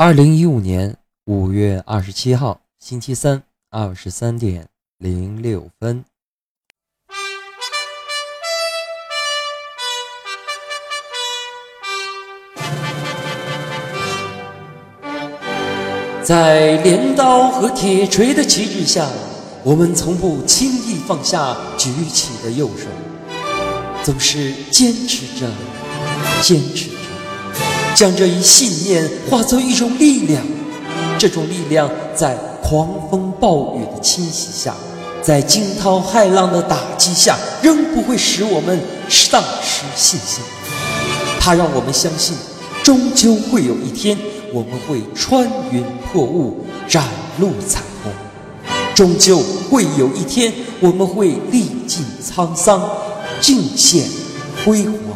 二零一五年五月二十七号，星期三，二十三点零六分。在镰刀和铁锤的旗帜下，我们从不轻易放下举起的右手，总是坚持着，坚持着，将这一信念化作一种力量。这种力量在狂风暴雨的侵袭下，在惊涛骇浪的打击下，仍不会使我们丧失信心。它让我们相信，终究会有一天。我们会穿云破雾，展露彩虹。终究会有一天，我们会历尽沧桑，尽显辉煌。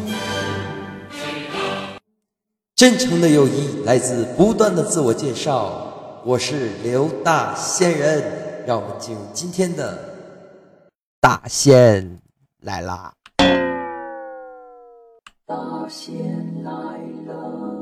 真诚的友谊来自不断的自我介绍。我是刘大仙人，让我们进入今天的大仙来啦！大仙来了。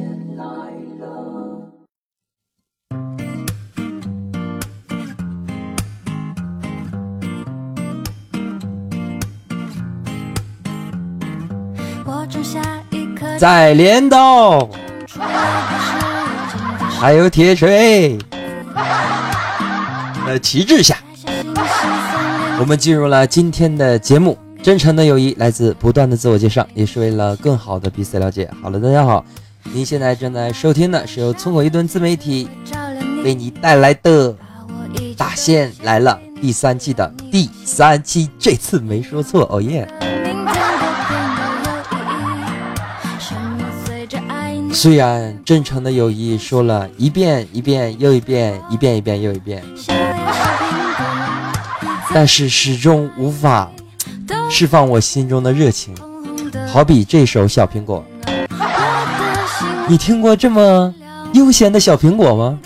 在镰刀，还有铁锤，呃，旗帜下，我们进入了今天的节目。真诚的友谊来自不断的自我介绍，也是为了更好的彼此了解。好了，大家好，您现在正在收听的是由村口一顿自媒体为你带来的《大仙来了》第三季的第三期，这次没说错，哦耶！虽然真诚的友谊说了一遍一遍又一遍，一遍一遍又一遍，但是始终无法释放我心中的热情。好比这首《小苹果》，你听过这么悠闲的小苹果吗？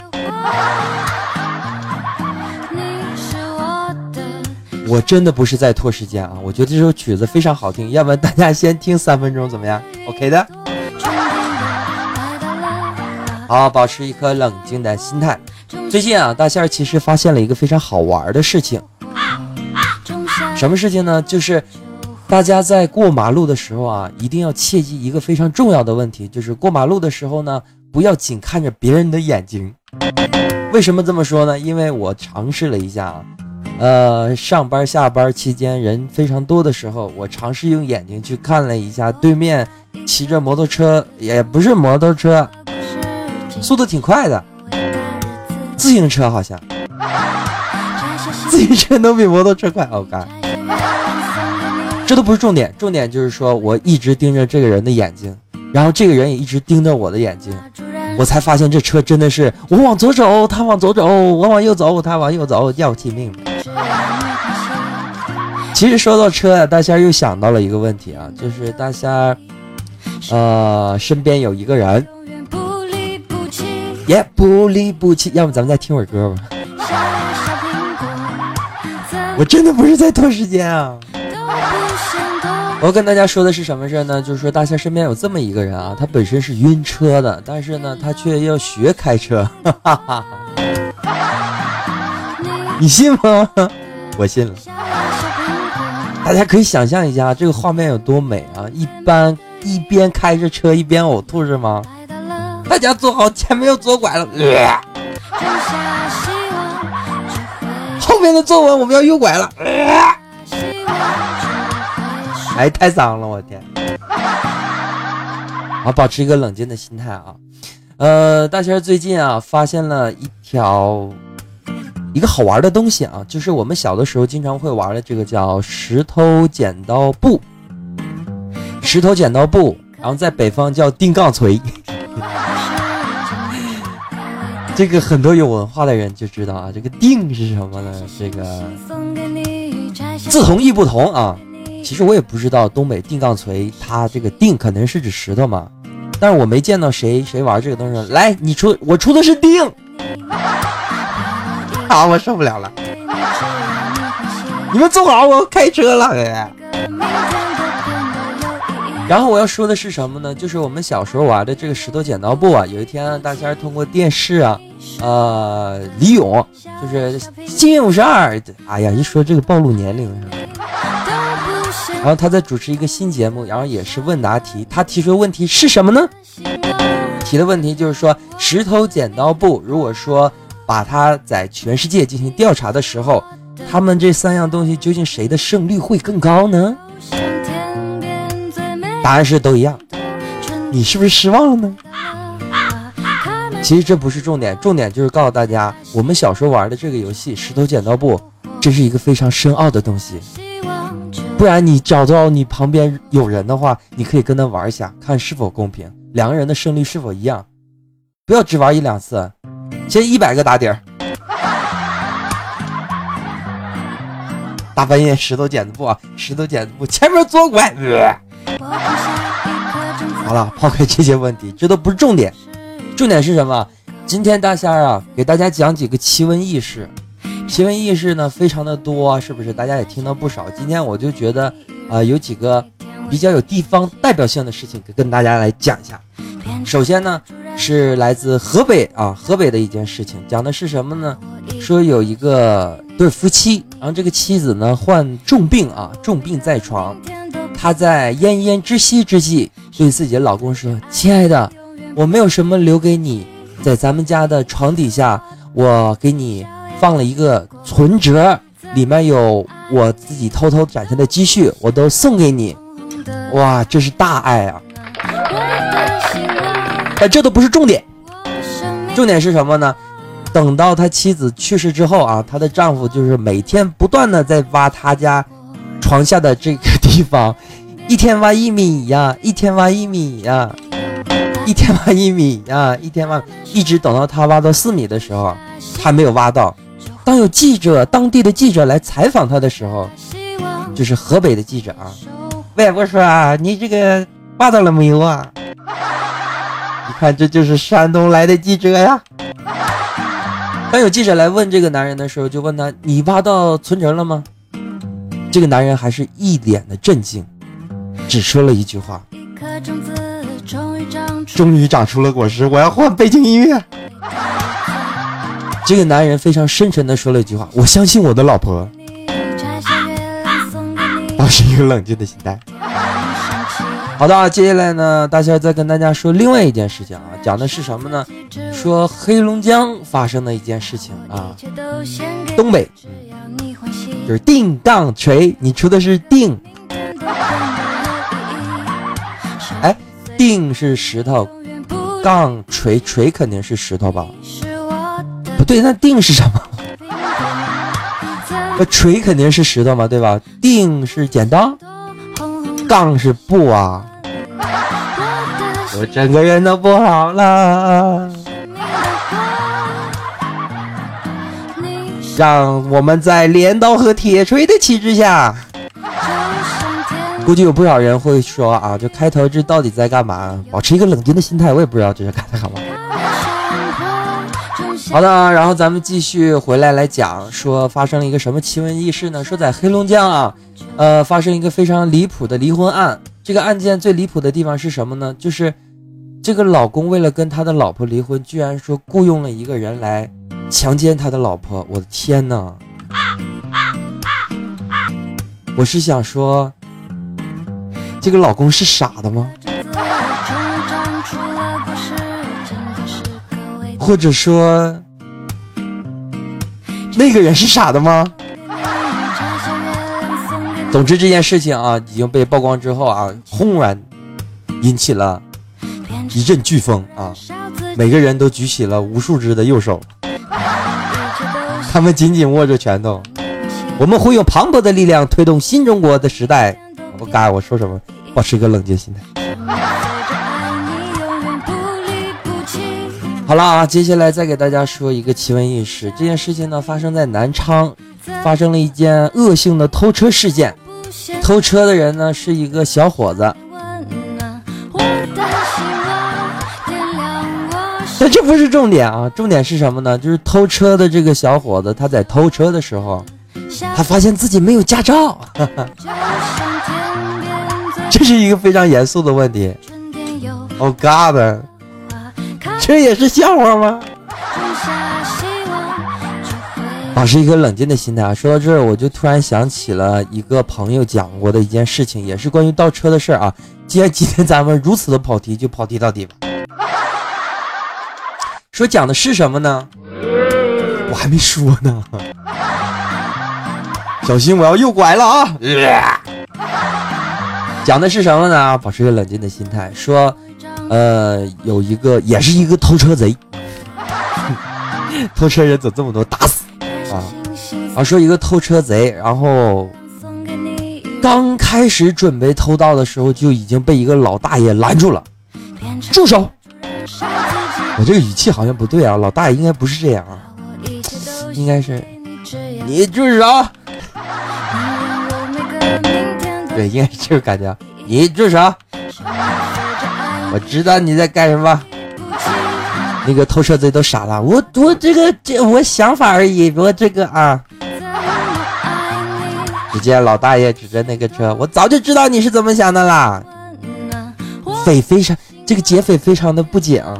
我真的不是在拖时间啊！我觉得这首曲子非常好听，要不然大家先听三分钟怎么样？OK 的。好，保持一颗冷静的心态。最近啊，大仙儿其实发现了一个非常好玩的事情。什么事情呢？就是大家在过马路的时候啊，一定要切记一个非常重要的问题，就是过马路的时候呢，不要紧看着别人的眼睛。为什么这么说呢？因为我尝试了一下啊，呃，上班下班期间人非常多的时候，我尝试用眼睛去看了一下对面骑着摩托车，也不是摩托车。速度挺快的，自行车好像，自行车能比摩托车快。哦，干这都不是重点，重点就是说我一直盯着这个人的眼睛，然后这个人也一直盯着我的眼睛，我才发现这车真的是我往左走，他往左走，我往右走，他往右走，要亲命。其实说到车啊，大仙又想到了一个问题啊，就是大仙，呃，身边有一个人。也不离不弃，要不咱们再听会儿歌吧。我真的不是在拖时间啊！我跟大家说的是什么事呢？就是说大仙身边有这么一个人啊，他本身是晕车的，但是呢，他却要学开车。哈 哈你信吗？我信了。大家可以想象一下这个画面有多美啊！一般一边开着车一边呕吐是吗？大家坐好，前面要左拐了。后面的作文，我们要右拐了。哎，太脏了，我天！好，保持一个冷静的心态啊。呃，大仙最近啊，发现了一条一个好玩的东西啊，就是我们小的时候经常会玩的这个叫石头剪刀布。石头剪刀布，然后在北方叫钉杠锤。这个很多有文化的人就知道啊，这个定是什么呢？这个字同意不同啊。其实我也不知道东北定杠锤，它这个定可能是指石头嘛，但是我没见到谁谁玩这个东西。来，你出，我出的是定。啊，我受不了了。你们坐好，我要开车了。然后我要说的是什么呢？就是我们小时候玩的这个石头剪刀布啊。有一天，大仙通过电视啊，呃，李咏就是幸运五十二。哎呀，一说这个暴露年龄。然后他在主持一个新节目，然后也是问答题。他提出的问题是什么呢？提的问题就是说，石头剪刀布，如果说把它在全世界进行调查的时候，他们这三样东西究竟谁的胜率会更高呢？答案是都一样，你是不是失望了呢？其实这不是重点，重点就是告诉大家，我们小时候玩的这个游戏石头剪刀布，这是一个非常深奥的东西。不然你找到你旁边有人的话，你可以跟他玩一下，看是否公平，两个人的胜率是否一样。不要只玩一两次，先一百个打底儿。大半夜石头剪子布，石头剪子布，前面左拐。好了，抛开这些问题，这都不是重点，重点是什么？今天大仙儿啊，给大家讲几个奇闻异事。奇闻异事呢，非常的多，是不是？大家也听到不少。今天我就觉得，啊，有几个比较有地方代表性的事情，跟大家来讲一下。首先呢，是来自河北啊，河北的一件事情，讲的是什么呢？说有一个对夫妻，然后这个妻子呢患重病啊，重病在床。她在奄奄之息之际，对自己的老公说：“亲爱的，我没有什么留给你，在咱们家的床底下，我给你放了一个存折，里面有我自己偷偷攒下的积蓄，我都送给你。哇，这是大爱啊！但这都不是重点，重点是什么呢？等到他妻子去世之后啊，她的丈夫就是每天不断的在挖他家。”床下的这个地方，一天挖一米呀，一天挖一米呀，一天挖一米呀，一天挖，一直等到他挖到四米的时候，还没有挖到。当有记者，当地的记者来采访他的时候，就是河北的记者啊，喂，我说啊，你这个挖到了没有啊？你看，这就是山东来的记者呀。当有记者来问这个男人的时候，就问他，你挖到存折了吗？这个男人还是一脸的震惊，只说了一句话：“终于长出了果实，我要换背景音乐。”这个男人非常深沉的说了一句话：“我相信我的老婆。”保持一个冷静的心态。好的，接下来呢，大仙再跟大家说另外一件事情啊，讲的是什么呢？说黑龙江发生的一件事情啊，东北。就是定杠锤，你出的是定。哎，定是石头，杠锤锤肯定是石头吧？不对，那定是什么？那锤肯定是石头嘛，对吧？定是剪刀，杠是布啊。我整个人都不好了。让我们在镰刀和铁锤的旗帜下，估计有不少人会说啊，这开头这到底在干嘛？保持一个冷静的心态，我也不知道这是干嘛。好的，然后咱们继续回来来讲，说发生了一个什么奇闻异事呢？说在黑龙江啊，呃，发生一个非常离谱的离婚案。这个案件最离谱的地方是什么呢？就是这个老公为了跟他的老婆离婚，居然说雇佣了一个人来。强奸他的老婆，我的天哪！我是想说，这个老公是傻的吗？或者说，那个人是傻的吗？总之这件事情啊，已经被曝光之后啊，轰然引起了一阵飓风啊，每个人都举起了无数只的右手。他们紧紧握着拳头，我们会用磅礴的力量推动新中国的时代。我该我说什么？保持一个冷静心态。好了啊，接下来再给大家说一个奇闻异事。这件事情呢，发生在南昌，发生了一件恶性的偷车事件。偷车的人呢是一个小伙子，但这不是重点啊，重点是什么呢？就是偷车的这个小伙子，他在偷车的时候，他发现自己没有驾照，这是一个非常严肃的问题。Oh God，这也是笑话吗？保持一个冷静的心态啊！说到这儿，我就突然想起了一个朋友讲过的一件事情，也是关于倒车的事儿啊。既然今天咱们如此的跑题，就跑题到底吧。说讲的是什么呢？我还没说呢，小心我要右拐了啊！讲的是什么呢？保持一个冷静的心态。说，呃，有一个也是一个偷车贼，偷车人怎么这么多？打死！啊，说一个偷车贼，然后刚开始准备偷盗的时候，就已经被一个老大爷拦住了。住手！我这个语气好像不对啊，老大爷应该不是这样啊，应该是你住手！对，应该是这个感觉。你住手！我知道你在干什么。那个偷车贼都傻了，我我这个这我想法而已，我这个啊。只见老大爷指着那个车，我早就知道你是怎么想的啦。匪非常这个劫匪非常的不解啊，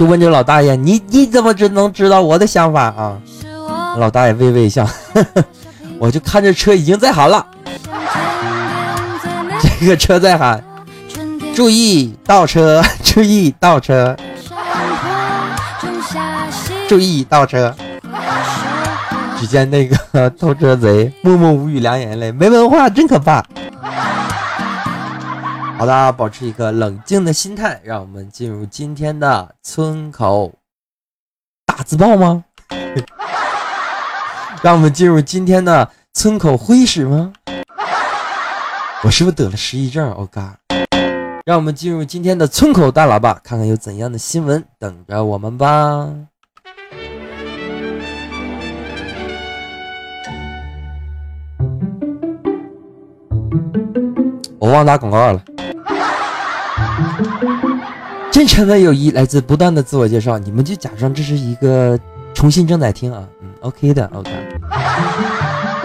就问这老大爷，你你怎么知能知道我的想法啊？老大爷微微一笑，我就看这车已经在喊了，这个车在喊，注意倒车，注意倒车，注意倒车。只见那个偷车贼默默无语，两眼泪，没文化真可怕。好的，保持一个冷静的心态，让我们进入今天的村口大自爆吗？让我们进入今天的村口会议室吗？我是不是得了失忆症？Oh God！让我们进入今天的村口大喇叭，看看有怎样的新闻等着我们吧。我忘打广告了。真诚的友谊来自不断的自我介绍，你们就假装这是一个重新正在听啊，嗯，OK 的，OK。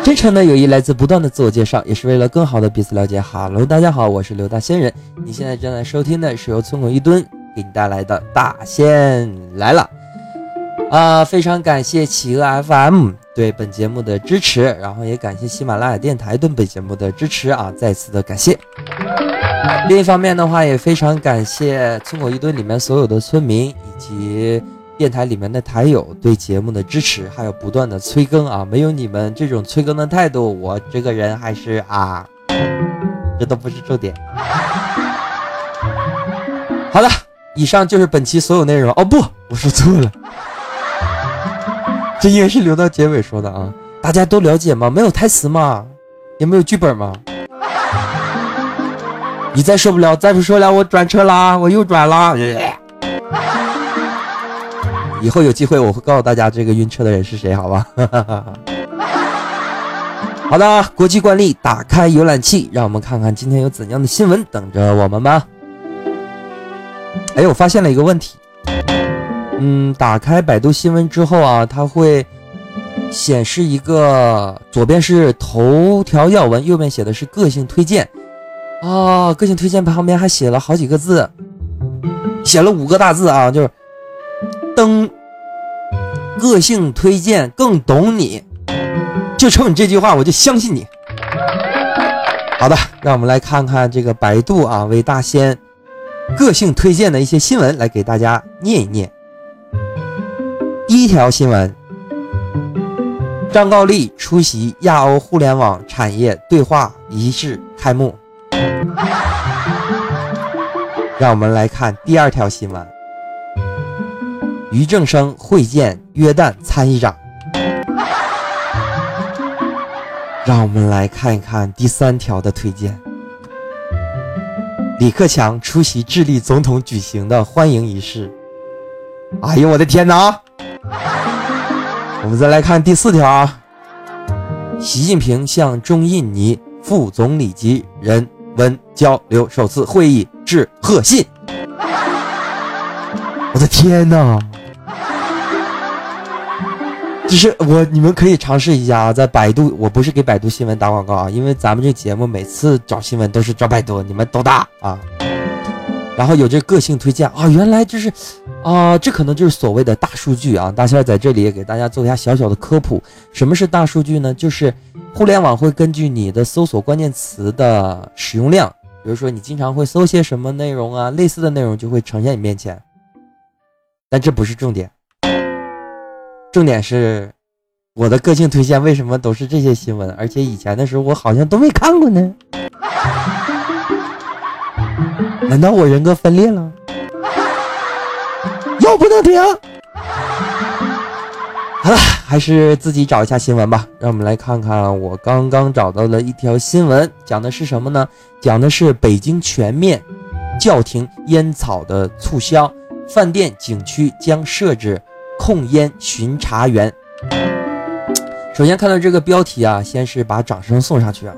真诚的友谊来自不断的自我介绍，也是为了更好的彼此了解。Hello，大家好，我是刘大仙人，你现在正在收听的是由村口一蹲给你带来的大仙来了。啊，非常感谢企鹅 FM 对本节目的支持，然后也感谢喜马拉雅电台对本节目的支持啊，再次的感谢。另一方面的话，也非常感谢村口一吨里面所有的村民以及电台里面的台友对节目的支持，还有不断的催更啊，没有你们这种催更的态度，我这个人还是啊，这都不是重点。好了，以上就是本期所有内容。哦不，我说错了。这应该是留到结尾说的啊！大家都了解吗？没有台词吗？也没有剧本吗？你再受不了，再不说了，我转车啦！我又转了。以后有机会我会告诉大家这个晕车的人是谁，好吧？好的，国际惯例，打开浏览器，让我们看看今天有怎样的新闻等着我们吧。哎，我发现了一个问题。嗯，打开百度新闻之后啊，它会显示一个左边是头条要闻，右边写的是个性推荐。啊，个性推荐旁边还写了好几个字，写了五个大字啊，就是登个性推荐更懂你，就冲你这句话，我就相信你。好的，让我们来看看这个百度啊为大仙个性推荐的一些新闻，来给大家念一念。第一条新闻：张高丽出席亚欧互联网产业对话仪式开幕。让我们来看第二条新闻：于正声会见约旦参议长。让我们来看一看第三条的推荐：李克强出席智利总统举行的欢迎仪式。哎呦我的天哪！我们再来看第四条啊，习近平向中印尼副总理级人文交流首次会议致贺信。我的天哪！就是我，你们可以尝试一下啊，在百度，我不是给百度新闻打广告啊，因为咱们这节目每次找新闻都是找百度，你们都打啊。然后有这个性推荐啊，原来这是，啊，这可能就是所谓的大数据啊。大仙在这里也给大家做一下小小的科普，什么是大数据呢？就是互联网会根据你的搜索关键词的使用量，比如说你经常会搜些什么内容啊，类似的内容就会呈现你面前。但这不是重点。重点是，我的个性推荐为什么都是这些新闻？而且以前的时候我好像都没看过呢。难道我人格分裂了？又不能停。好了，还是自己找一下新闻吧。让我们来看看我刚刚找到的一条新闻，讲的是什么呢？讲的是北京全面叫停烟草的促销，饭店、景区将设置。控烟巡查员，首先看到这个标题啊，先是把掌声送上去啊。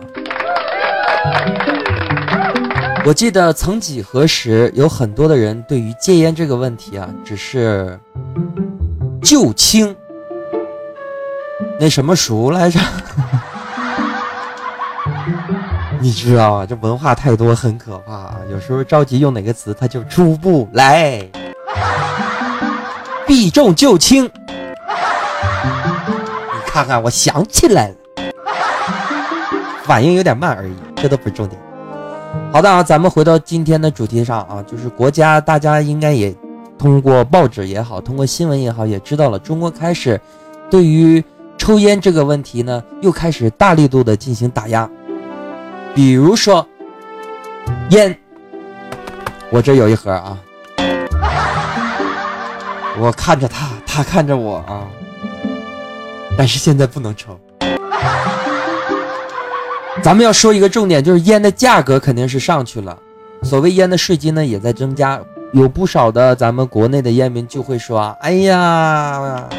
我记得曾几何时，有很多的人对于戒烟这个问题啊，只是旧青那什么熟来着？你知道啊，这文化太多很可怕啊，有时候着急用哪个词，他就出不来。避重就轻，你看看，我想起来了，反应有点慢而已，这都不是重点。好的啊，咱们回到今天的主题上啊，就是国家，大家应该也通过报纸也好，通过新闻也好，也知道了，中国开始对于抽烟这个问题呢，又开始大力度的进行打压。比如说烟，我这有一盒啊。我看着他，他看着我啊，但是现在不能抽。咱们要说一个重点，就是烟的价格肯定是上去了，所谓烟的税金呢也在增加，有不少的咱们国内的烟民就会说：“哎呀，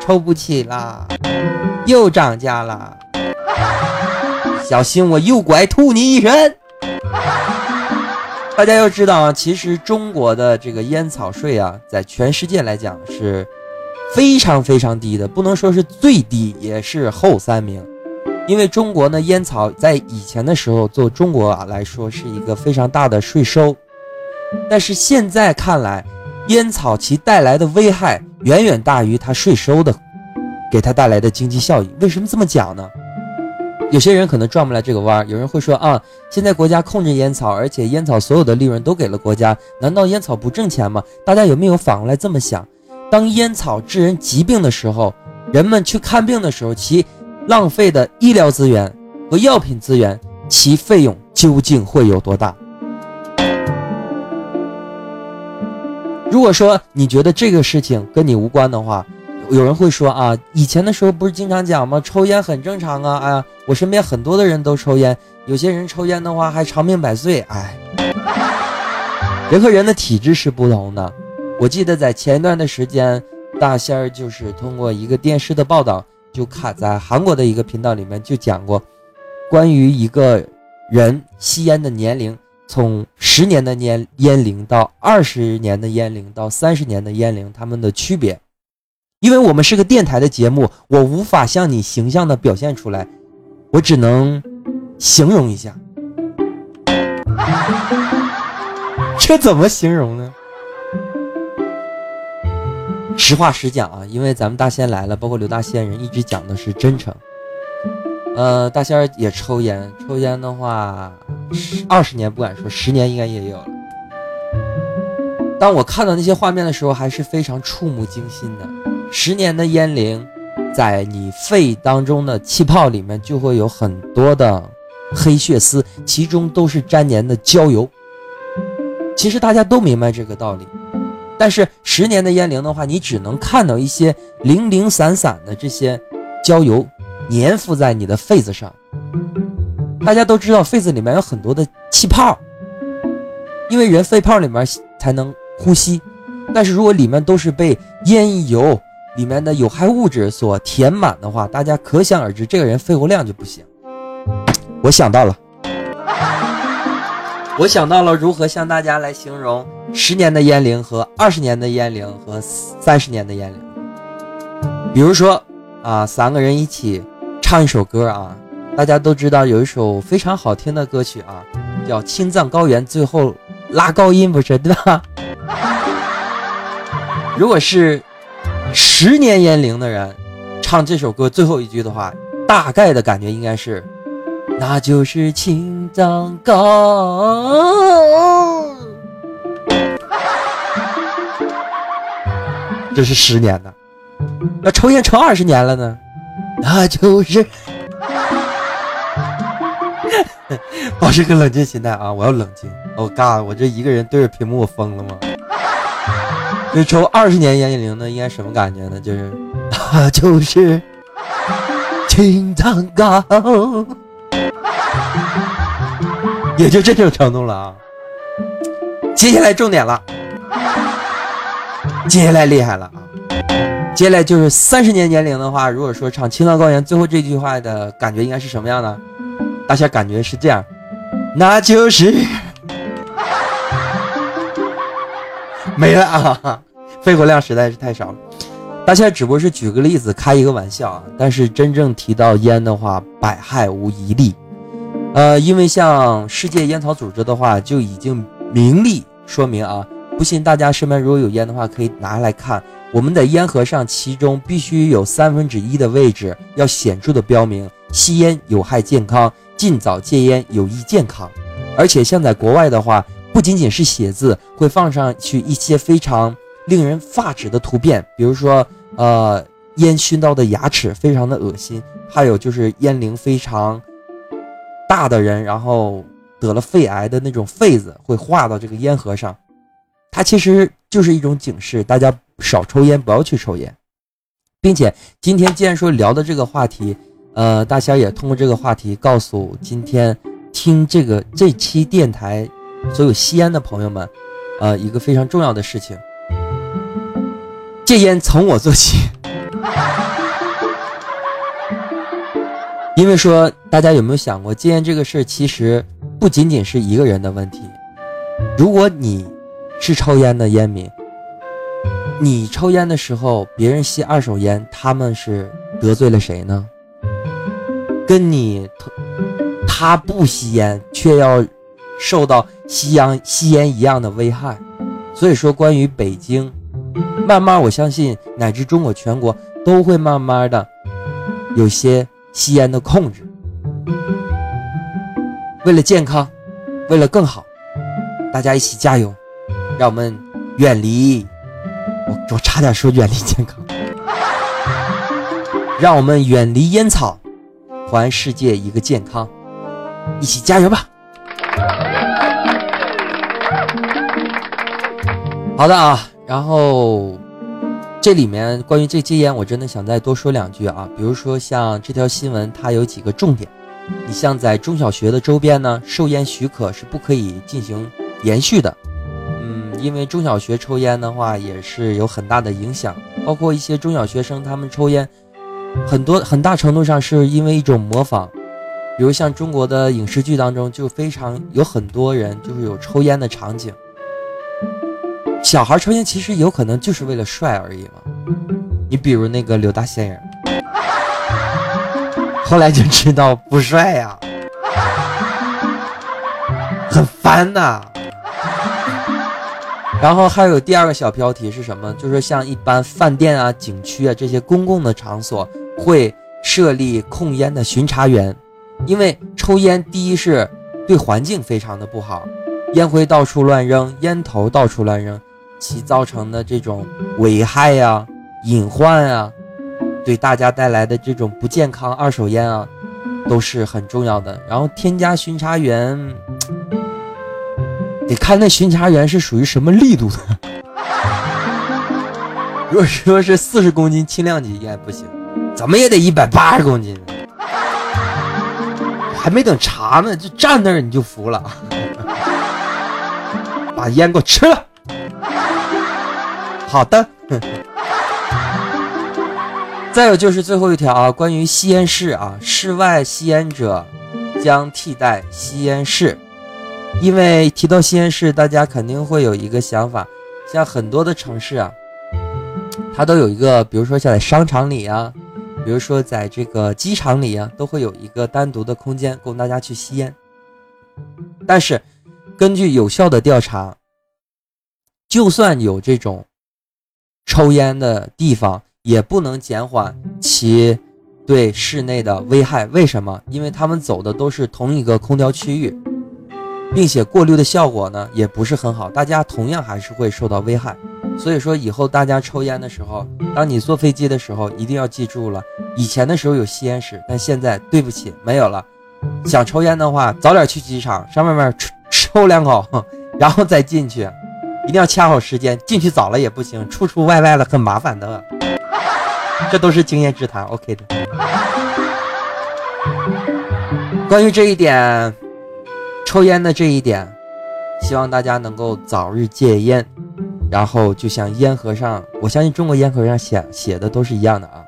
抽不起啦，又涨价了，小心我右拐吐你一身。”大家要知道啊，其实中国的这个烟草税啊，在全世界来讲是非常非常低的，不能说是最低，也是后三名。因为中国呢，烟草在以前的时候，做中国啊来说是一个非常大的税收，但是现在看来，烟草其带来的危害远远大于它税收的给它带来的经济效益。为什么这么讲呢？有些人可能转不来这个弯儿，有人会说啊，现在国家控制烟草，而且烟草所有的利润都给了国家，难道烟草不挣钱吗？大家有没有反过来这么想？当烟草致人疾病的时候，人们去看病的时候，其浪费的医疗资源和药品资源，其费用究竟会有多大？如果说你觉得这个事情跟你无关的话，有人会说啊，以前的时候不是经常讲吗？抽烟很正常啊！哎呀，我身边很多的人都抽烟，有些人抽烟的话还长命百岁。哎，人和人的体质是不同的。我记得在前一段的时间，大仙儿就是通过一个电视的报道，就卡在韩国的一个频道里面就讲过，关于一个人吸烟的年龄，从十年的年烟龄到二十年的烟龄到三十年的烟龄，他们的区别。因为我们是个电台的节目，我无法向你形象的表现出来，我只能形容一下。这怎么形容呢？实话实讲啊，因为咱们大仙来了，包括刘大仙人一直讲的是真诚。呃，大仙儿也抽烟，抽烟的话，二十年不敢说，十年应该也有了。当我看到那些画面的时候，还是非常触目惊心的。十年的烟龄，在你肺当中的气泡里面就会有很多的黑血丝，其中都是粘粘的焦油。其实大家都明白这个道理，但是十年的烟龄的话，你只能看到一些零零散散的这些焦油粘附在你的肺子上。大家都知道，肺子里面有很多的气泡，因为人肺泡里面才能呼吸，但是如果里面都是被烟油。里面的有害物质所填满的话，大家可想而知，这个人肺活量就不行。我想到了，我想到了如何向大家来形容十年的烟龄和二十年的烟龄和三十年的烟龄。比如说啊，三个人一起唱一首歌啊，大家都知道有一首非常好听的歌曲啊，叫《青藏高原》，最后拉高音不是对吧？如果是十年烟龄的人唱这首歌最后一句的话，大概的感觉应该是，那就是青藏高。这是十年的，那抽烟抽二十年了呢，那就是。保持个冷静心态啊！我要冷静。我嘎，我这一个人对着屏幕，我疯了吗？那抽二十年烟龄的应该什么感觉呢？就是，那就是青藏高，也就这种程度了啊。接下来重点了，接下来厉害了啊！接下来就是三十年年龄的话，如果说唱青藏高原最后这句话的感觉应该是什么样的？大家感觉是这样，那就是。没了啊，肺活量实在是太少了。大家只不过是举个例子，开一个玩笑啊。但是真正提到烟的话，百害无一利。呃，因为像世界烟草组织的话，就已经明例说明啊，不信大家身边如果有烟的话，可以拿来看。我们的烟盒上，其中必须有三分之一的位置要显著的标明吸烟有害健康，尽早戒烟有益健康。而且像在国外的话。不仅仅是写字，会放上去一些非常令人发指的图片，比如说，呃，烟熏到的牙齿非常的恶心，还有就是烟龄非常大的人，然后得了肺癌的那种痱子会化到这个烟盒上，它其实就是一种警示，大家少抽烟，不要去抽烟，并且今天既然说聊的这个话题，呃，大仙也通过这个话题告诉今天听这个这期电台。所有吸烟的朋友们，呃，一个非常重要的事情，戒烟从我做起。因为说，大家有没有想过，戒烟这个事儿其实不仅仅是一个人的问题。如果你是抽烟的烟民，你抽烟的时候，别人吸二手烟，他们是得罪了谁呢？跟你他不吸烟，却要。受到吸烟吸烟一样的危害，所以说关于北京，慢慢我相信乃至中国全国都会慢慢的有些吸烟的控制。为了健康，为了更好，大家一起加油，让我们远离我我差点说远离健康，让我们远离烟草，还世界一个健康，一起加油吧！好的啊，然后这里面关于这戒烟，我真的想再多说两句啊。比如说像这条新闻，它有几个重点。你像在中小学的周边呢，售烟许可是不可以进行延续的。嗯，因为中小学抽烟的话，也是有很大的影响。包括一些中小学生他们抽烟，很多很大程度上是因为一种模仿。比如像中国的影视剧当中，就非常有很多人就是有抽烟的场景。小孩抽烟其实有可能就是为了帅而已嘛。你比如那个刘大仙人，后来就知道不帅呀，很烦呐。然后还有第二个小标题是什么？就是像一般饭店啊、景区啊这些公共的场所会设立控烟的巡查员，因为抽烟第一是对环境非常的不好，烟灰到处乱扔，烟头到处乱扔。其造成的这种危害呀、隐患啊，对大家带来的这种不健康，二手烟啊，都是很重要的。然后添加巡查员，得看那巡查员是属于什么力度的。如果说是四十公斤轻量级烟不行，怎么也得一百八十公斤。还没等查呢，就站那儿你就服了，把烟给我吃了。好的，再有就是最后一条啊，关于吸烟室啊，室外吸烟者将替代吸烟室。因为提到吸烟室，大家肯定会有一个想法，像很多的城市啊，它都有一个，比如说像在商场里啊，比如说在这个机场里啊，都会有一个单独的空间供大家去吸烟。但是，根据有效的调查，就算有这种抽烟的地方，也不能减缓其对室内的危害。为什么？因为他们走的都是同一个空调区域。并且过滤的效果呢也不是很好，大家同样还是会受到危害。所以说以后大家抽烟的时候，当你坐飞机的时候，一定要记住了，以前的时候有吸烟室，但现在对不起没有了。想抽烟的话，早点去机场上外面抽抽两口，然后再进去，一定要掐好时间，进去早了也不行，出出外外了很麻烦的。这都是经验之谈，OK 的。关于这一点。抽烟的这一点，希望大家能够早日戒烟。然后就像烟盒上，我相信中国烟盒上写写的都是一样的啊。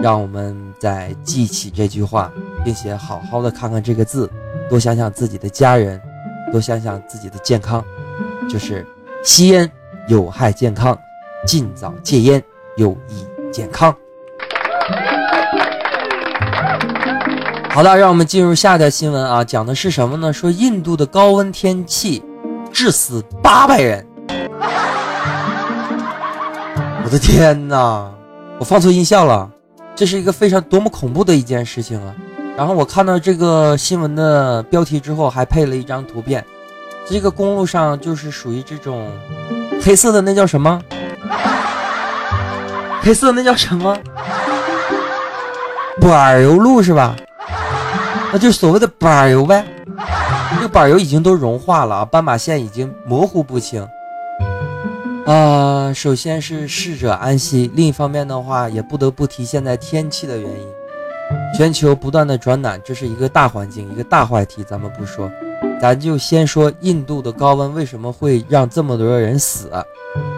让我们再记起这句话，并且好好的看看这个字，多想想自己的家人，多想想自己的健康。就是吸烟有害健康，尽早戒烟有益健康。好的，让我们进入下一条新闻啊，讲的是什么呢？说印度的高温天气致死八百人。我的天哪，我放错音效了，这是一个非常多么恐怖的一件事情啊！然后我看到这个新闻的标题之后，还配了一张图片，这个公路上就是属于这种黑色的，那叫什么？黑色那叫什么？柏油路是吧？那就是所谓的柏油呗，这个柏油已经都融化了啊，斑马线已经模糊不清。啊，首先是逝者安息，另一方面的话，也不得不提现在天气的原因，全球不断的转暖，这是一个大环境，一个大话题，咱们不说，咱就先说印度的高温为什么会让这么多人死，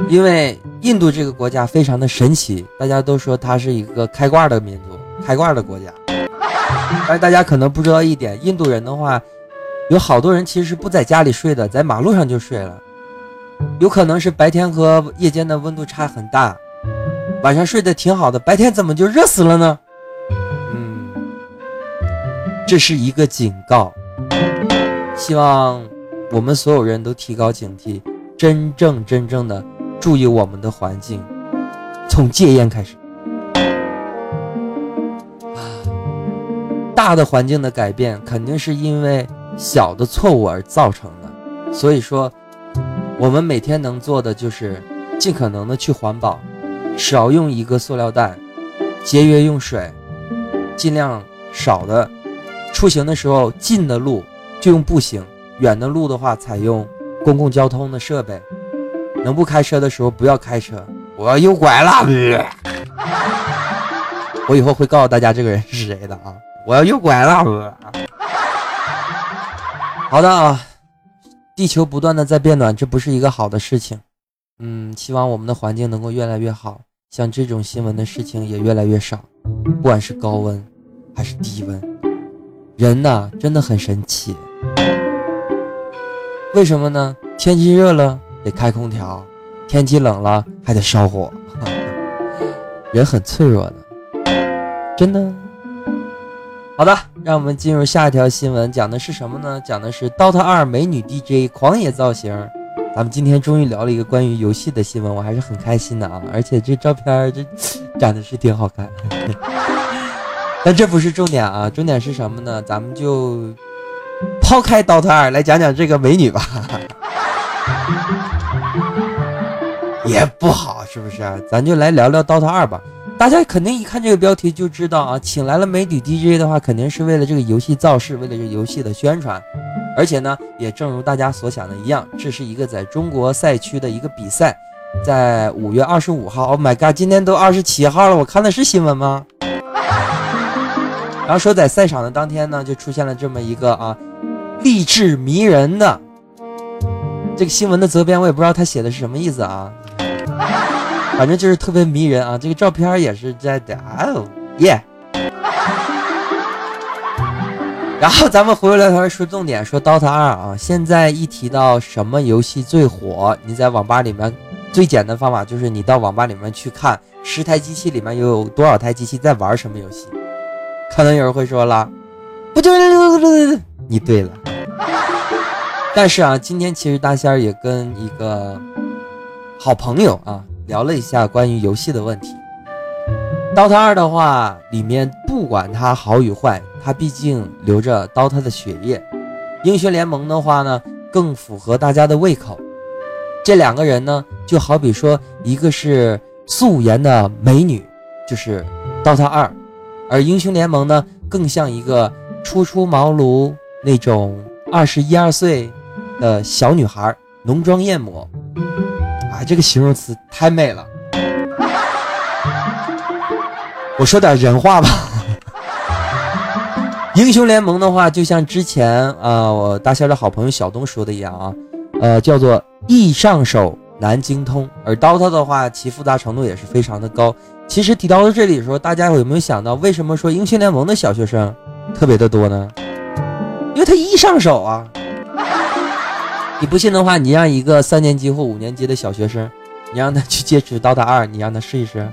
因为印度这个国家非常的神奇，大家都说它是一个开挂的民族，开挂的国家。但是大家可能不知道一点，印度人的话，有好多人其实是不在家里睡的，在马路上就睡了。有可能是白天和夜间的温度差很大，晚上睡得挺好的，白天怎么就热死了呢？嗯，这是一个警告，希望我们所有人都提高警惕，真正真正的注意我们的环境，从戒烟开始。啊大的环境的改变肯定是因为小的错误而造成的，所以说，我们每天能做的就是尽可能的去环保，少用一个塑料袋，节约用水，尽量少的出行的时候近的路就用步行，远的路的话采用公共交通的设备，能不开车的时候不要开车。我要右拐了，我以后会告诉大家这个人是谁的啊。我要右拐了，好的啊，地球不断的在变暖，这不是一个好的事情。嗯，希望我们的环境能够越来越好，像这种新闻的事情也越来越少。不管是高温还是低温，人呐真的很神奇。为什么呢？天气热了得开空调，天气冷了还得烧火，人很脆弱的，真的。好的，让我们进入下一条新闻，讲的是什么呢？讲的是《DOTA 二》美女 DJ 狂野造型。咱们今天终于聊了一个关于游戏的新闻，我还是很开心的啊！而且这照片这长得是挺好看，但这不是重点啊，重点是什么呢？咱们就抛开《DOTA 二》来讲讲这个美女吧，也不好，是不是？咱就来聊聊《DOTA 二》吧。大家肯定一看这个标题就知道啊，请来了美女 DJ 的话，肯定是为了这个游戏造势，为了这游戏的宣传。而且呢，也正如大家所想的一样，这是一个在中国赛区的一个比赛，在五月二十五号。Oh my god，今天都二十七号了，我看的是新闻吗？然后说在赛场的当天呢，就出现了这么一个啊，励志迷人的这个新闻的责编，我也不知道他写的是什么意思啊。反正就是特别迷人啊！这个照片也是在的，哦耶！然后咱们回过来头说重点，说 DOTA 二啊，现在一提到什么游戏最火，你在网吧里面最简单方法就是你到网吧里面去看十台机器里面有多少台机器在玩什么游戏。可能有人会说了，不对对对对对，你对了。但是啊，今天其实大仙儿也跟一个好朋友啊聊了一下关于游戏的问题。DOTA 二的话，里面不管它好与坏，它毕竟流着 DOTA 的血液。英雄联盟的话呢，更符合大家的胃口。这两个人呢，就好比说，一个是素颜的美女，就是 DOTA 二，而英雄联盟呢，更像一个初出茅庐那种二十一二岁。的小女孩浓妆艳抹，啊，这个形容词太美了。我说点人话吧。英雄联盟的话，就像之前啊，我大仙的好朋友小东说的一样啊，呃，叫做易上手难精通。而 DOTA 的话，其复杂程度也是非常的高。其实提到这里的时候，大家有没有想到，为什么说英雄联盟的小学生特别的多呢？因为他一上手啊。你不信的话，你让一个三年级或五年级的小学生，你让他去接触《DOTA 二》，你让他试一试。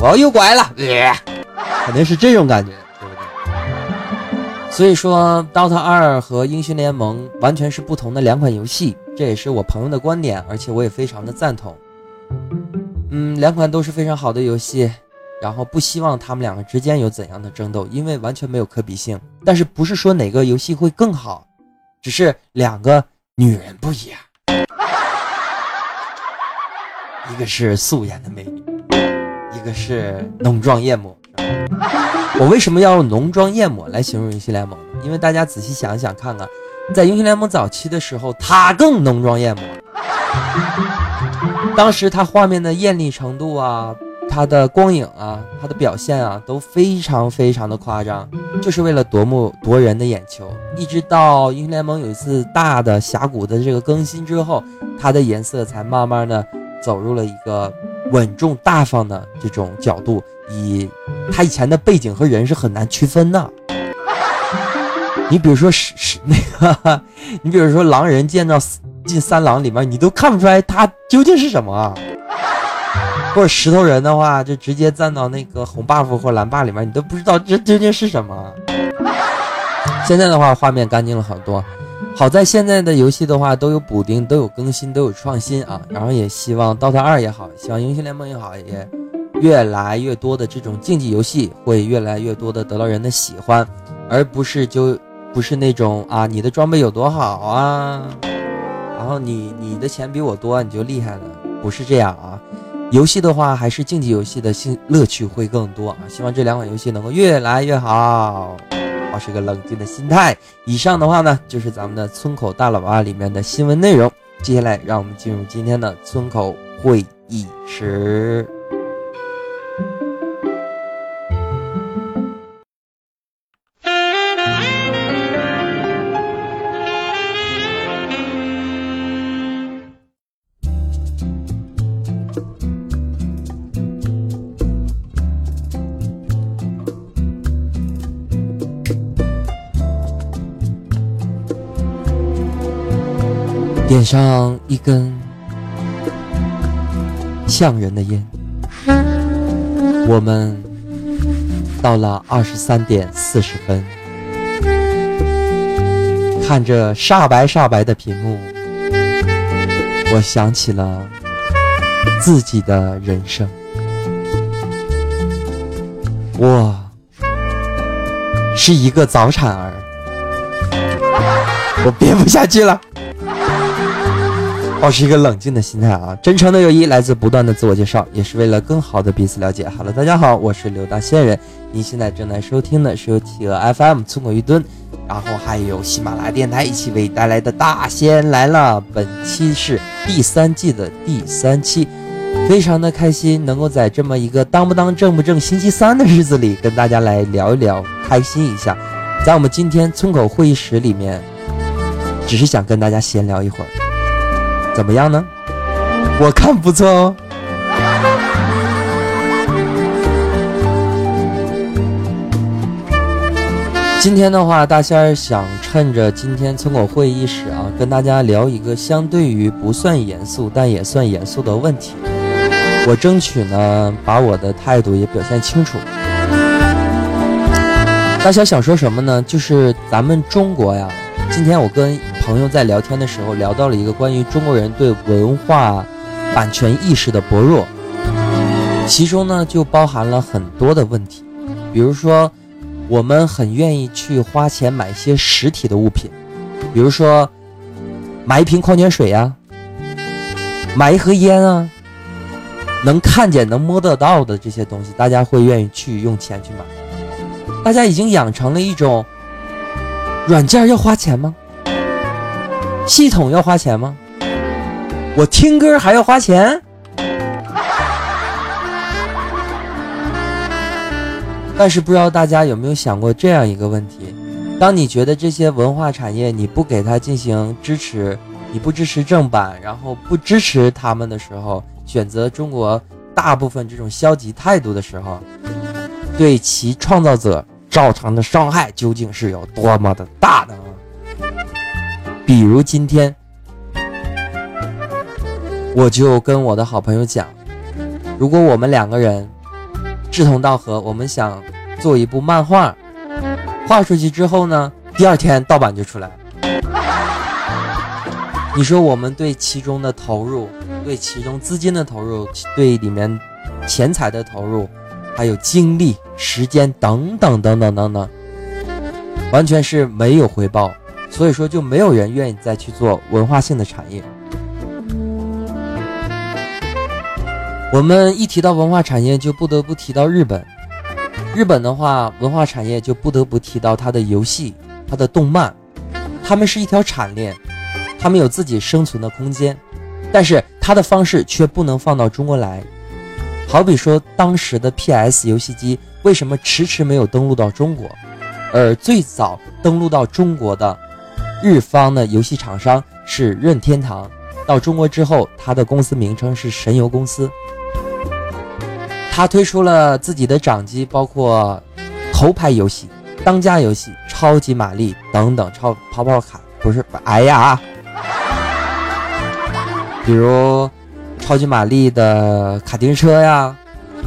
我要右拐了，肯定是这种感觉，对不对？所以说，《DOTA 二》和《英雄联盟》完全是不同的两款游戏，这也是我朋友的观点，而且我也非常的赞同。嗯，两款都是非常好的游戏，然后不希望他们两个之间有怎样的争斗，因为完全没有可比性。但是不是说哪个游戏会更好？只是两个女人不一样，一个是素颜的美女，一个是浓妆艳抹。我为什么要用浓妆艳抹来形容英雄联盟呢？因为大家仔细想一想看看，在英雄联盟早期的时候，她更浓妆艳抹。当时她画面的艳丽程度啊。他的光影啊，他的表现啊，都非常非常的夸张，就是为了夺目夺人的眼球。一直到英雄联盟有一次大的峡谷的这个更新之后，它的颜色才慢慢的走入了一个稳重大方的这种角度。以他以前的背景和人是很难区分的。你比如说是是那个，你比如说狼人见到进三狼里面，你都看不出来他究竟是什么啊。或者石头人的话，就直接站到那个红 buff 或蓝 buff 里面，你都不知道这究竟是什么。现在的话，画面干净了很多。好在现在的游戏的话，都有补丁，都有更新，都有创新啊。然后也希望 DOTA 二也好，希望英雄联盟也好，也越来越多的这种竞技游戏会越来越多的得到人的喜欢，而不是就不是那种啊，你的装备有多好啊，然后你你的钱比我多，你就厉害了，不是这样啊。游戏的话，还是竞技游戏的兴乐趣会更多啊！希望这两款游戏能够越来越好，保持一个冷静的心态。以上的话呢，就是咱们的村口大喇叭里面的新闻内容。接下来，让我们进入今天的村口会议室。上一根像人的烟，我们到了二十三点四十分，看着煞白煞白的屏幕，我想起了自己的人生，我是一个早产儿，我憋不下去了。保持一个冷静的心态啊！真诚的友谊来自不断的自我介绍，也是为了更好的彼此了解。Hello，大家好，我是刘大仙人。您现在正在收听的是由企鹅 FM 村口一蹲，然后还有喜马拉雅电台一起为你带来的大仙来了。本期是第三季的第三期，非常的开心能够在这么一个当不当正不正星期三的日子里跟大家来聊一聊，开心一下。在我们今天村口会议室里面，只是想跟大家闲聊一会儿。怎么样呢？我看不错哦。今天的话大仙儿想趁着今天村口会议室啊跟大家聊一个相对于不算严肃但也算严肃的问题。我争取呢把我的态度也表现清楚。大仙想说什么呢？就是咱们中国呀今天我跟朋友在聊天的时候，聊到了一个关于中国人对文化版权意识的薄弱，其中呢就包含了很多的问题，比如说。我们很愿意去花钱买一些实体的物品，比如说买一瓶矿泉水呀，买一盒烟啊，能看见、能摸得到的这些东西，大家会愿意去用钱去买。大家已经养成了一种，软件要花钱吗？系统要花钱吗？我听歌还要花钱？但是不知道大家有没有想过这样一个问题：当你觉得这些文化产业你不给它进行支持，你不支持正版，然后不支持他们的时候，选择中国大部分这种消极态度的时候，对其创造者造成的伤害究竟是有多么的大呢？比如今天，我就跟我的好朋友讲，如果我们两个人。志同道合，我们想做一部漫画，画出去之后呢，第二天盗版就出来了。你说我们对其中的投入，对其中资金的投入，对里面钱财的投入，还有精力、时间等等等等等等，完全是没有回报，所以说就没有人愿意再去做文化性的产业。我们一提到文化产业，就不得不提到日本。日本的话，文化产业就不得不提到它的游戏、它的动漫。他们是一条产链，他们有自己生存的空间，但是它的方式却不能放到中国来。好比说，当时的 PS 游戏机为什么迟迟没有登陆到中国？而最早登陆到中国的日方的游戏厂商是任天堂。到中国之后，它的公司名称是神游公司。他推出了自己的掌机，包括头牌游戏、当家游戏、超级玛丽等等，超跑跑卡不是？哎呀，比如超级玛丽的卡丁车呀，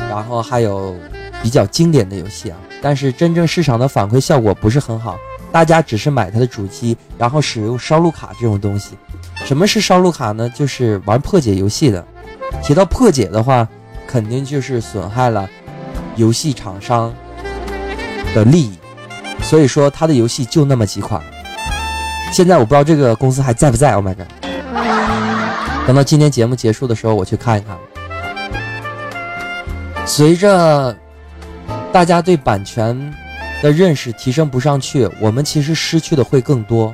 然后还有比较经典的游戏啊。但是真正市场的反馈效果不是很好，大家只是买它的主机，然后使用烧录卡这种东西。什么是烧录卡呢？就是玩破解游戏的。提到破解的话。肯定就是损害了游戏厂商的利益，所以说它的游戏就那么几款。现在我不知道这个公司还在不在。Oh my god！等到今天节目结束的时候，我去看一看。随着大家对版权的认识提升不上去，我们其实失去的会更多。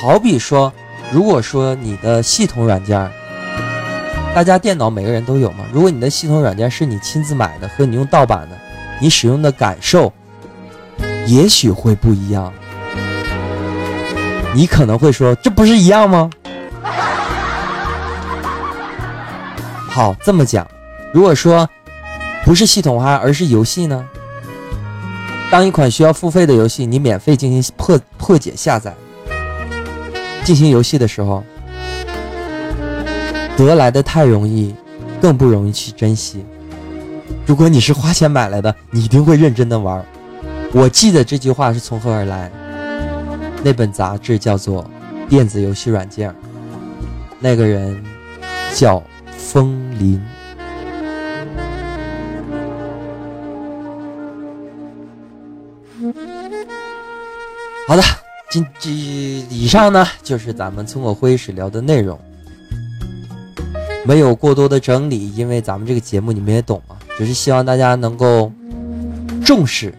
好比说，如果说你的系统软件。大家电脑每个人都有嘛？如果你的系统软件是你亲自买的，和你用盗版的，你使用的感受也许会不一样。你可能会说，这不是一样吗？好，这么讲，如果说不是系统化，而是游戏呢？当一款需要付费的游戏，你免费进行破破解下载，进行游戏的时候。得来的太容易，更不容易去珍惜。如果你是花钱买来的，你一定会认真的玩。我记得这句话是从何而来？那本杂志叫做《电子游戏软件》，那个人叫风林。好的，今这以上呢就是咱们村口会议室聊的内容。没有过多的整理，因为咱们这个节目你们也懂嘛，只是希望大家能够重视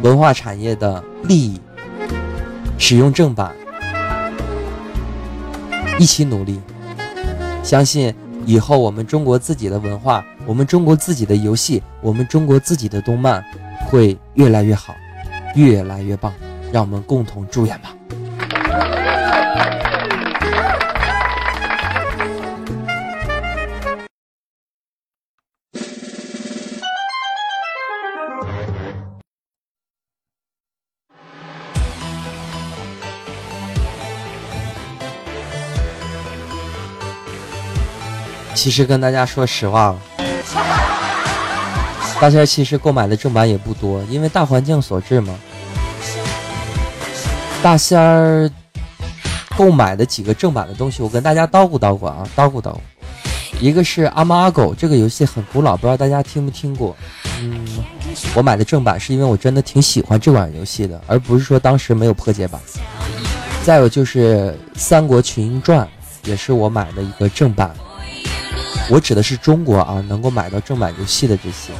文化产业的利益，使用正版，一起努力。相信以后我们中国自己的文化，我们中国自己的游戏，我们中国自己的动漫会越来越好，越来越棒。让我们共同祝愿吧。其实跟大家说实话啊大家其实购买的正版也不多因为大环境所致嘛。大仙儿购买的几个正版的东西，我跟大家叨咕叨咕啊，叨咕叨咕。一个是阿猫阿狗这个游戏很古老，不知道大家听没听过？嗯，我买的正版是因为我真的挺喜欢这款游戏的，而不是说当时没有破解版。再有就是《三国群英传》，也是我买的一个正版。我指的是中国啊，能够买到正版游戏的这些，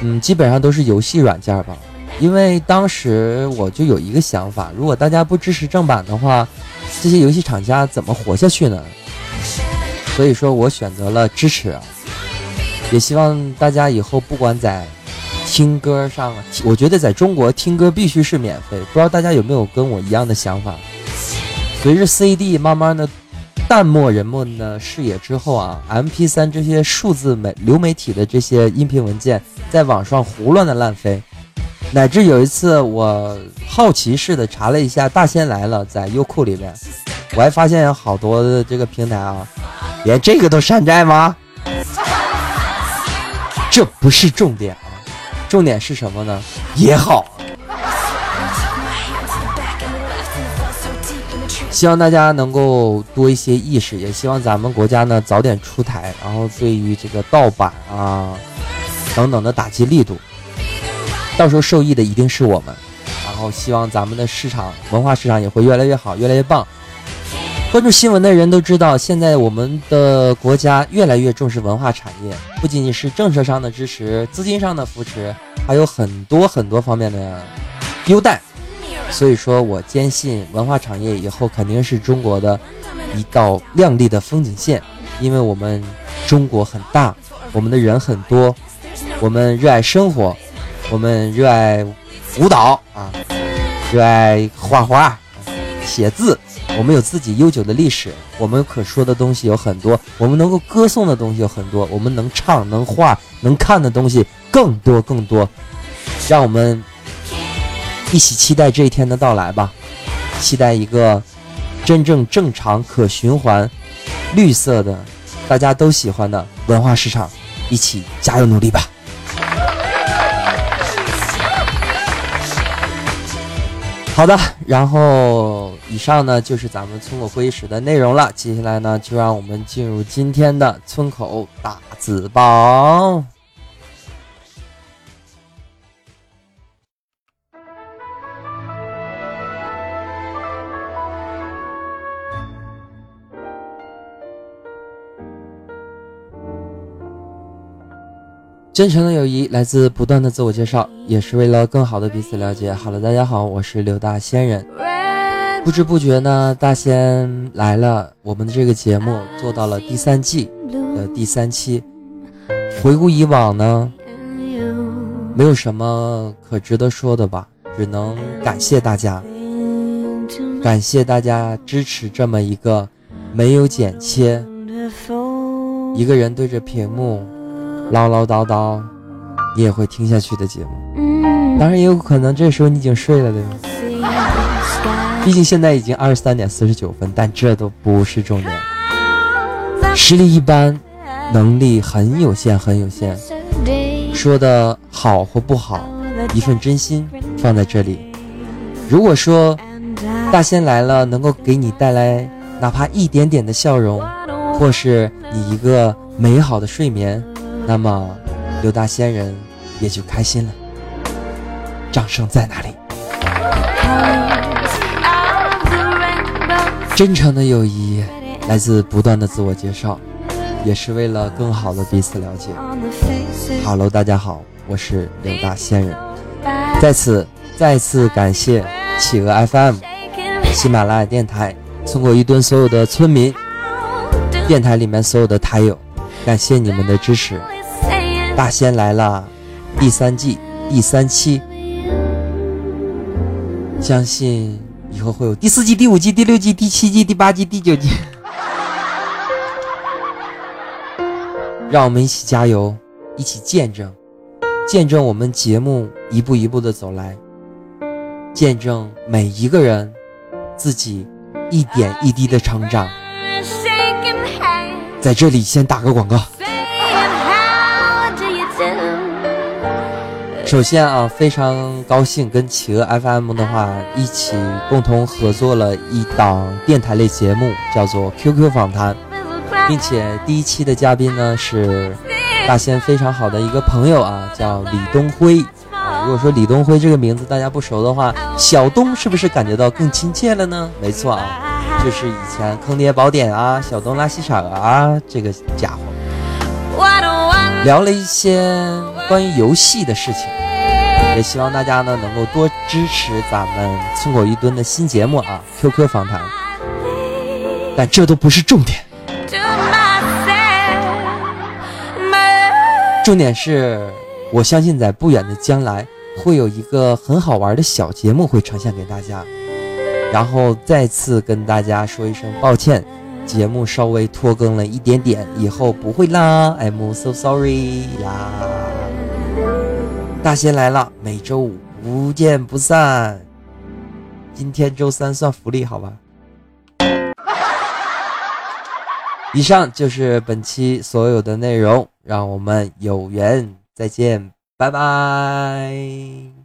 嗯，基本上都是游戏软件吧。因为当时我就有一个想法，如果大家不支持正版的话，这些游戏厂家怎么活下去呢？所以说我选择了支持，也希望大家以后不管在听歌上，我觉得在中国听歌必须是免费。不知道大家有没有跟我一样的想法？随着 CD 慢慢的淡漠人们的视野之后啊，MP3 这些数字媒流媒体的这些音频文件在网上胡乱的乱飞，乃至有一次我好奇似的查了一下《大仙来了》在优酷里面，我还发现有好多的这个平台啊。连这个都山寨吗？这不是重点啊，重点是什么呢？也好，希望大家能够多一些意识，也希望咱们国家呢早点出台，然后对于这个盗版啊等等的打击力度，到时候受益的一定是我们，然后希望咱们的市场文化市场也会越来越好，越来越棒。关注新闻的人都知道，现在我们的国家越来越重视文化产业，不仅仅是政策上的支持、资金上的扶持，还有很多很多方面的优待。所以说我坚信，文化产业以后肯定是中国的一道亮丽的风景线。因为我们中国很大，我们的人很多，我们热爱生活，我们热爱舞蹈啊，热爱画画、写字。我们有自己悠久的历史，我们可说的东西有很多，我们能够歌颂的东西有很多，我们能唱、能画、能看的东西更多更多。让我们一起期待这一天的到来吧，期待一个真正正常、可循环、绿色的、大家都喜欢的文化市场，一起加油努力吧。好的，然后以上呢就是咱们村口会议室的内容了。接下来呢，就让我们进入今天的村口大字报。真诚的友谊来自不断的自我介绍，也是为了更好的彼此了解。好了，大家好，我是刘大仙人。不知不觉呢，大仙来了，我们的这个节目做到了第三季的第三期。回顾以往呢，没有什么可值得说的吧，只能感谢大家，感谢大家支持这么一个没有剪切，一个人对着屏幕。唠唠叨叨，你也会听下去的节目。当然也有可能这时候你已经睡了，对吗？毕竟现在已经二十三点四十九分，但这都不是重点。实力一般，能力很有限，很有限。说的好或不好，一份真心放在这里。如果说大仙来了能够给你带来哪怕一点点的笑容，或是你一个美好的睡眠。那么，刘大仙人也就开心了。掌声在哪里？真诚的友谊来自不断的自我介绍，也是为了更好的彼此了解。Hello，大家好，我是刘大仙人。在此再次感谢企鹅 FM、喜马拉雅电台、村口一吨所有的村民、电台里面所有的台友。感谢你们的支持，《大仙来了》第三季第三期，相信以后会有第四季、第五季、第六季、第七季、第八季、第九季。让我们一起加油，一起见证，见证我们节目一步一步的走来，见证每一个人自己一点一滴的成长。在这里先打个广告。首先啊，非常高兴跟企鹅 FM 的话一起共同合作了一档电台类节目，叫做 QQ 访谈，并且第一期的嘉宾呢是大仙非常好的一个朋友啊，叫李东辉。如果说李东辉这个名字大家不熟的话，小东是不是感觉到更亲切了呢？没错啊，就是以前坑爹宝典啊、小东拉稀场啊这个家伙，聊了一些关于游戏的事情。也希望大家呢能够多支持咱们村口一吨的新节目啊，QQ 访谈。但这都不是重点，重点是我相信在不远的将来会有一个很好玩的小节目会呈现给大家。然后再次跟大家说一声抱歉，节目稍微拖更了一点点，以后不会啦，I'm so sorry 啦。大仙来了，每周五不见不散。今天周三算福利，好吧？以上就是本期所有的内容，让我们有缘再见，拜拜。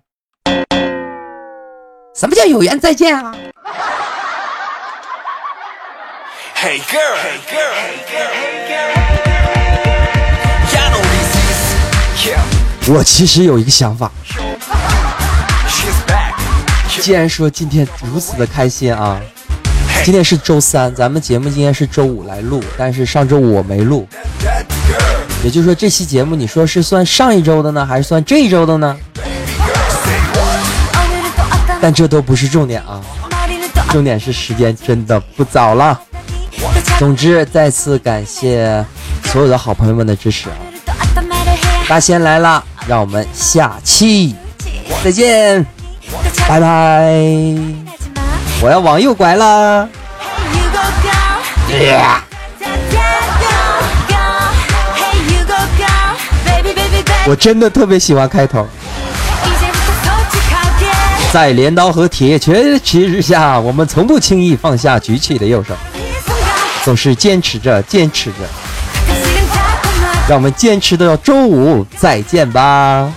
什么叫有缘再见啊？Hey girl, hey girl, hey girl, hey girl. 我其实有一个想法，既然说今天如此的开心啊，今天是周三，咱们节目今天是周五来录，但是上周五我没录，也就是说这期节目你说是算上一周的呢，还是算这一周的呢？但这都不是重点啊，重点是时间真的不早了。总之，再次感谢所有的好朋友们的支持啊！大仙来了。让我们下期再见，拜拜！我要往右拐了。我真的特别喜欢开头。在镰刀和铁拳旗帜下，我们从不轻易放下举起的右手，总是坚持着，坚持着。让我们坚持到周五再见吧，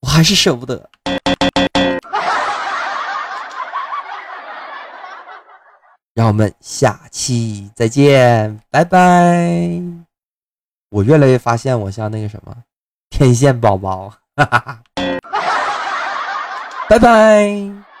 我还是舍不得。让我们下期再见，拜拜。我越来越发现我像那个什么天线宝宝，哈哈哈，拜拜。